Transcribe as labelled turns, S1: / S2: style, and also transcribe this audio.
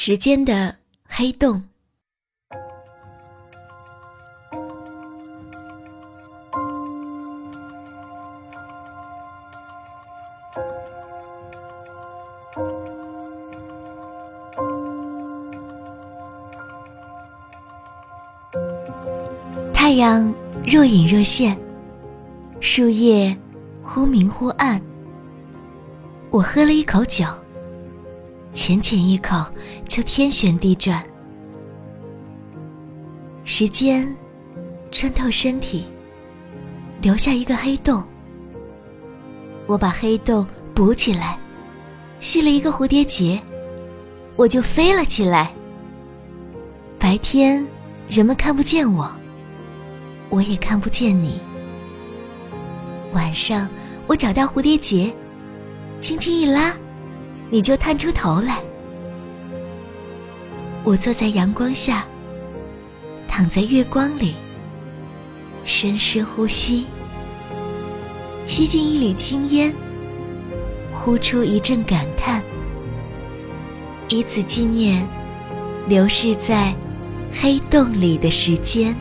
S1: 时间的黑洞。太阳若隐若现，树叶忽明忽暗。我喝了一口酒，浅浅一口就天旋地转。时间穿透身体，留下一个黑洞。我把黑洞补起来，系了一个蝴蝶结，我就飞了起来。白天人们看不见我。我也看不见你。晚上，我找到蝴蝶结，轻轻一拉，你就探出头来。我坐在阳光下，躺在月光里，深深呼吸，吸进一缕青烟，呼出一阵感叹，以此纪念流逝在黑洞里的时间。